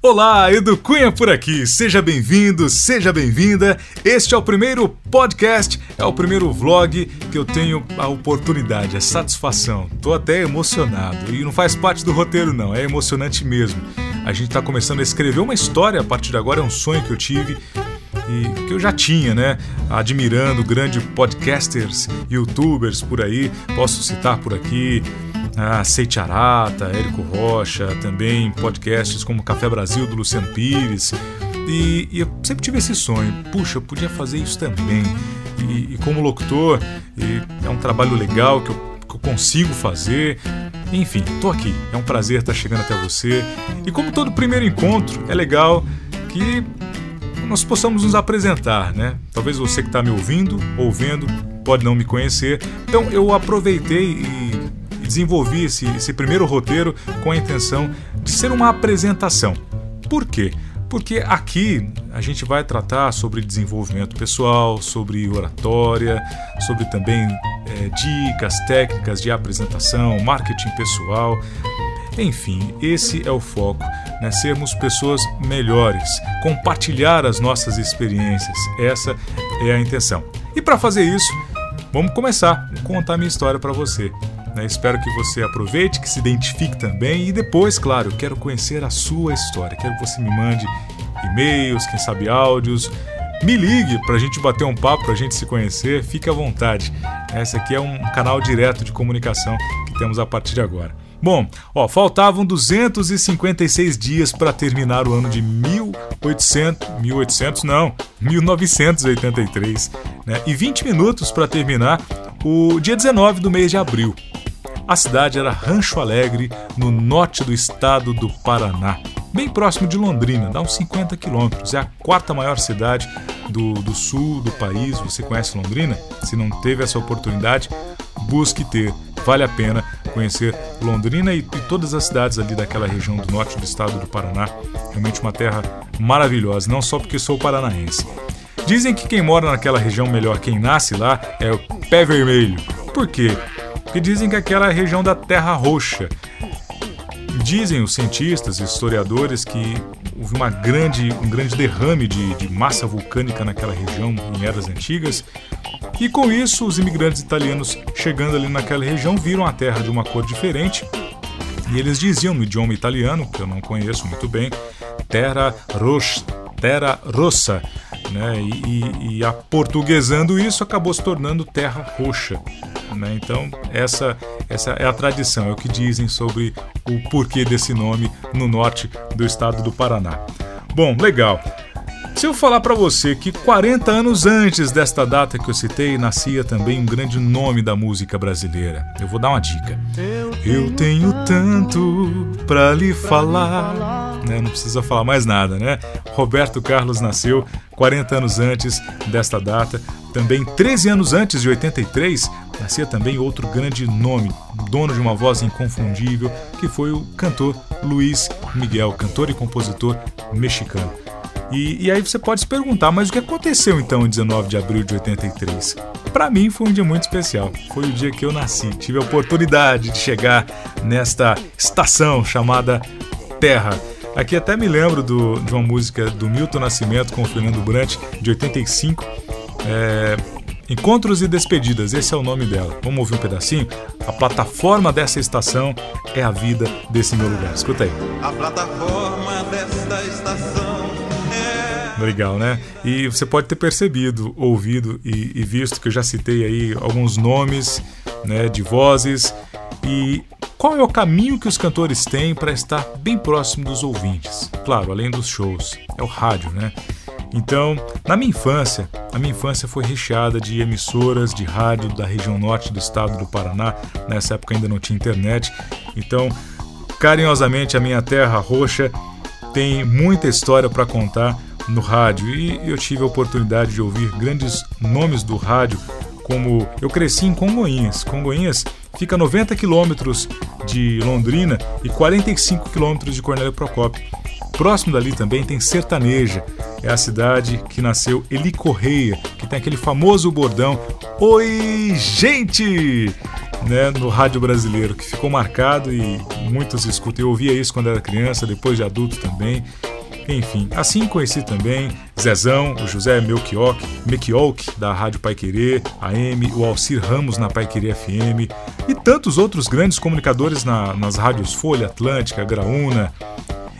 Olá, Edu Cunha por aqui. Seja bem-vindo, seja bem-vinda. Este é o primeiro podcast, é o primeiro vlog que eu tenho a oportunidade, a satisfação. Tô até emocionado e não faz parte do roteiro não, é emocionante mesmo. A gente está começando a escrever uma história a partir de agora, é um sonho que eu tive e que eu já tinha, né? Admirando grandes podcasters, youtubers por aí, posso citar por aqui ah, Seite Arata, Érico Rocha, também podcasts como Café Brasil do Luciano Pires. E, e, eu sempre tive esse sonho, puxa, eu podia fazer isso também. E, e como locutor, é um trabalho legal que eu, que eu consigo fazer. Enfim, tô aqui. É um prazer estar chegando até você. E como todo primeiro encontro, é legal que nós possamos nos apresentar, né? Talvez você que está me ouvindo ou vendo pode não me conhecer. Então eu aproveitei e desenvolvi esse, esse primeiro roteiro com a intenção de ser uma apresentação. Por quê? Porque aqui a gente vai tratar sobre desenvolvimento pessoal, sobre oratória, sobre também é, dicas, técnicas de apresentação, marketing pessoal. Enfim, esse é o foco, né? sermos pessoas melhores, compartilhar as nossas experiências. Essa é a intenção. E para fazer isso, vamos começar a contar minha história para você. Né? Espero que você aproveite, que se identifique também e depois, claro, quero conhecer a sua história. Quero que você me mande e-mails, quem sabe áudios. Me ligue para a gente bater um papo, para a gente se conhecer. Fique à vontade. Esse aqui é um canal direto de comunicação que temos a partir de agora. Bom, ó, faltavam 256 dias para terminar o ano de 1800, 1800 não, 1983, né? E 20 minutos para terminar o dia 19 do mês de abril. A cidade era Rancho Alegre, no norte do estado do Paraná, bem próximo de Londrina, dá uns 50 quilômetros. É a quarta maior cidade do, do sul do país. Você conhece Londrina? Se não teve essa oportunidade, busque ter. Vale a pena conhecer Londrina e, e todas as cidades ali daquela região do norte do estado do Paraná. Realmente uma terra maravilhosa, não só porque sou paranaense. Dizem que quem mora naquela região, melhor quem nasce lá, é o pé vermelho. Por quê? Que dizem que aquela é a região da Terra Roxa. Dizem os cientistas e historiadores que houve uma grande, um grande derrame de, de massa vulcânica naquela região em eras antigas, e com isso os imigrantes italianos chegando ali naquela região viram a Terra de uma cor diferente e eles diziam no idioma italiano, que eu não conheço muito bem, Terra Roxa, Terra Rossa, né? E, e, e aportuguesando isso acabou se tornando Terra Roxa. Né? Então, essa, essa é a tradição, é o que dizem sobre o porquê desse nome no norte do estado do Paraná. Bom, legal. Se eu falar para você que 40 anos antes desta data que eu citei, nascia também um grande nome da música brasileira, eu vou dar uma dica. Eu tenho tanto para lhe falar né? Não precisa falar mais nada, né? Roberto Carlos nasceu 40 anos antes desta data. Também 13 anos antes de 83, nascia também outro grande nome, dono de uma voz inconfundível, que foi o cantor Luiz Miguel, cantor e compositor mexicano. E, e, aí você pode se perguntar, mas o que aconteceu então em 19 de abril de 83? Para mim foi um dia muito especial. Foi o dia que eu nasci. Tive a oportunidade de chegar nesta estação chamada Terra. Aqui até me lembro do, de uma música do Milton Nascimento com o Fernando Brant, de 85. É, Encontros e Despedidas, esse é o nome dela. Vamos ouvir um pedacinho? A plataforma dessa estação é a vida desse meu lugar. Escuta aí. A plataforma desta estação é. Legal, né? E você pode ter percebido, ouvido e, e visto que eu já citei aí alguns nomes né, de vozes e qual é o caminho que os cantores têm para estar bem próximo dos ouvintes? Claro, além dos shows, é o rádio, né? Então, na minha infância, a minha infância foi recheada de emissoras de rádio da região norte do estado do Paraná. Nessa época ainda não tinha internet. Então, carinhosamente, a minha terra roxa tem muita história para contar no rádio e eu tive a oportunidade de ouvir grandes nomes do rádio, como eu cresci em Congonhas. Congonhas fica a 90 quilômetros de Londrina e 45 quilômetros de Cornélio Procópio. Próximo dali também tem Sertaneja, é a cidade que nasceu Eli Correia, que tem aquele famoso bordão Oi, gente! Né, no rádio brasileiro, que ficou marcado e muitos escutam. Eu ouvia isso quando era criança, depois de adulto também. Enfim, assim conheci também Zezão, o José Melchiok, Mequiok, da Rádio Pai Querer, AM, o Alcir Ramos na Pai Querer FM e tantos outros grandes comunicadores na, nas rádios Folha, Atlântica, Graúna,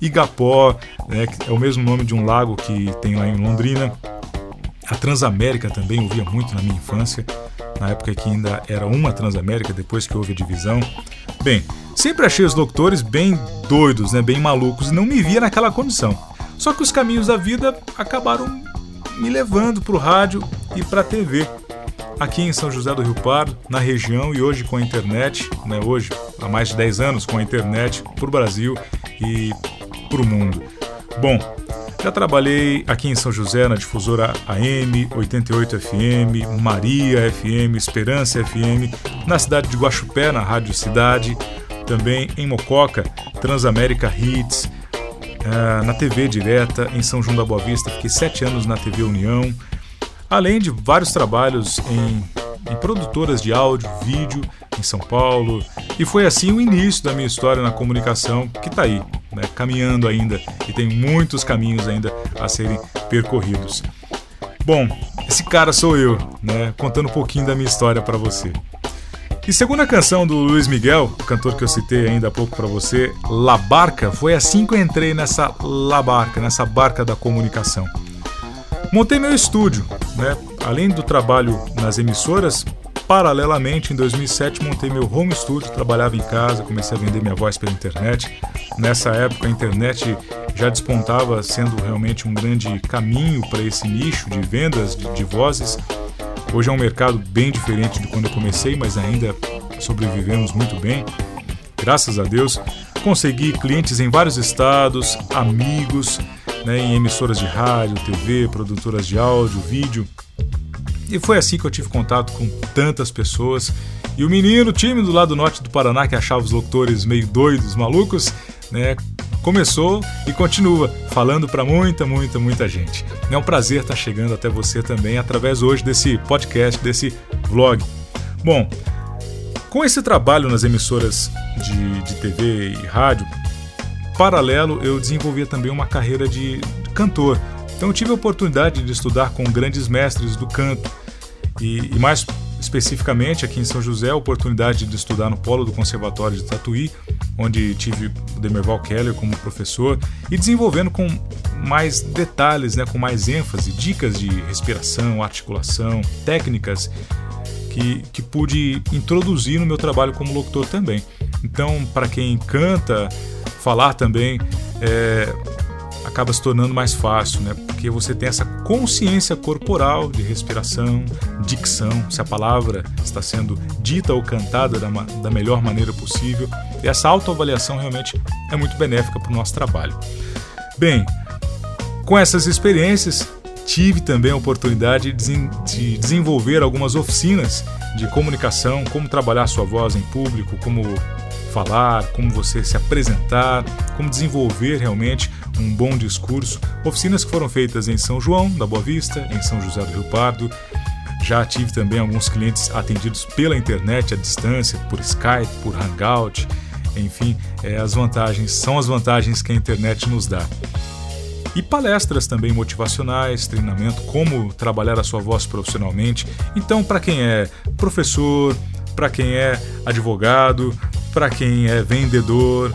Igapó, né, que é o mesmo nome de um lago que tem lá em Londrina. A Transamérica também ouvia muito na minha infância, na época que ainda era uma Transamérica, depois que houve a divisão. Bem, sempre achei os locutores bem doidos, né, bem malucos, e não me via naquela condição. Só que os caminhos da vida acabaram me levando para o rádio e para a TV. Aqui em São José do Rio Pardo, na região e hoje com a internet, né, hoje há mais de 10 anos com a internet para o Brasil e para o mundo. Bom, já trabalhei aqui em São José na difusora AM, 88 FM, Maria FM, Esperança FM, na cidade de Guaxupé, na Rádio Cidade, também em Mococa, Transamérica Hits, uh, na TV direta, em São João da Boa Vista, fiquei sete anos na TV União, além de vários trabalhos em, em produtoras de áudio, vídeo em São Paulo, e foi assim o início da minha história na comunicação, que está aí, né, caminhando ainda e tem muitos caminhos ainda a serem percorridos. Bom, esse cara sou eu, né, contando um pouquinho da minha história para você. E segundo a canção do Luiz Miguel, o cantor que eu citei ainda há pouco para você, La Barca, foi assim que eu entrei nessa La Barca, nessa barca da comunicação. Montei meu estúdio, né? Além do trabalho nas emissoras, Paralelamente, em 2007, montei meu home studio, trabalhava em casa, comecei a vender minha voz pela internet. Nessa época, a internet já despontava sendo realmente um grande caminho para esse nicho de vendas de, de vozes. Hoje é um mercado bem diferente de quando eu comecei, mas ainda sobrevivemos muito bem. Graças a Deus, consegui clientes em vários estados, amigos, né, em emissoras de rádio, TV, produtoras de áudio, vídeo. E foi assim que eu tive contato com tantas pessoas. E o menino tímido lá do norte do Paraná, que achava os locutores meio doidos, malucos, né, começou e continua falando para muita, muita, muita gente. É um prazer estar chegando até você também através hoje desse podcast, desse vlog. Bom, com esse trabalho nas emissoras de, de TV e rádio, paralelo eu desenvolvia também uma carreira de cantor. Então tive a oportunidade de estudar com grandes mestres do canto e, e mais especificamente aqui em São José, a oportunidade de estudar no polo do Conservatório de Tatuí, onde tive o Demerval Keller como professor e desenvolvendo com mais detalhes, né, com mais ênfase, dicas de respiração, articulação, técnicas que, que pude introduzir no meu trabalho como locutor também. Então, para quem canta, falar também é, acaba se tornando mais fácil, né? Porque você tem essa consciência corporal de respiração, dicção, se a palavra está sendo dita ou cantada da, da melhor maneira possível. E essa autoavaliação realmente é muito benéfica para o nosso trabalho. Bem, com essas experiências, tive também a oportunidade de desenvolver algumas oficinas de comunicação, como trabalhar sua voz em público, como falar, como você se apresentar, como desenvolver realmente um bom discurso. Oficinas que foram feitas em São João da Boa Vista, em São José do Rio Pardo. Já tive também alguns clientes atendidos pela internet à distância, por Skype, por Hangout. Enfim, é, as vantagens são as vantagens que a internet nos dá. E palestras também motivacionais, treinamento, como trabalhar a sua voz profissionalmente. Então, para quem é professor, para quem é advogado, para quem é vendedor,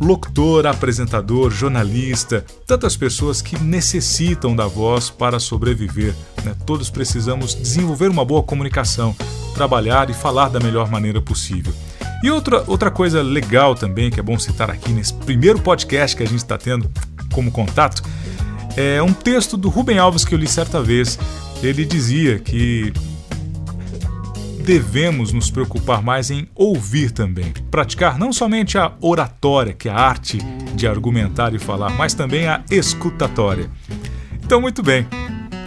locutor, apresentador, jornalista, tantas pessoas que necessitam da voz para sobreviver. Né? Todos precisamos desenvolver uma boa comunicação, trabalhar e falar da melhor maneira possível. E outra, outra coisa legal também, que é bom citar aqui nesse primeiro podcast que a gente está tendo como contato, é um texto do Rubem Alves que eu li certa vez. Ele dizia que devemos nos preocupar mais em ouvir também. Praticar não somente a oratória, que é a arte de argumentar e falar, mas também a escutatória. Então, muito bem.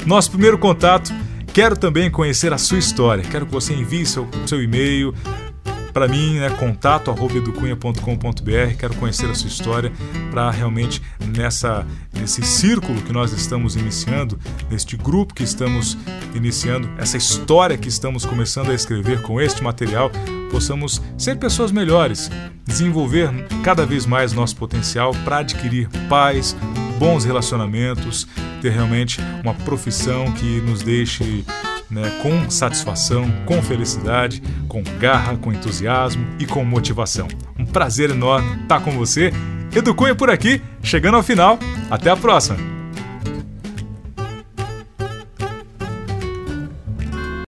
Nosso primeiro contato. Quero também conhecer a sua história. Quero que você envie seu, seu e-mail, para mim, né, contato educunha.com.br. Quero conhecer a sua história para realmente nessa nesse círculo que nós estamos iniciando, neste grupo que estamos iniciando, essa história que estamos começando a escrever com este material, possamos ser pessoas melhores, desenvolver cada vez mais nosso potencial para adquirir paz, bons relacionamentos, ter realmente uma profissão que nos deixe né, com satisfação, com felicidade, com garra, com entusiasmo e com motivação. Um prazer enorme estar com você. Edu Cunha por aqui, chegando ao final. Até a próxima!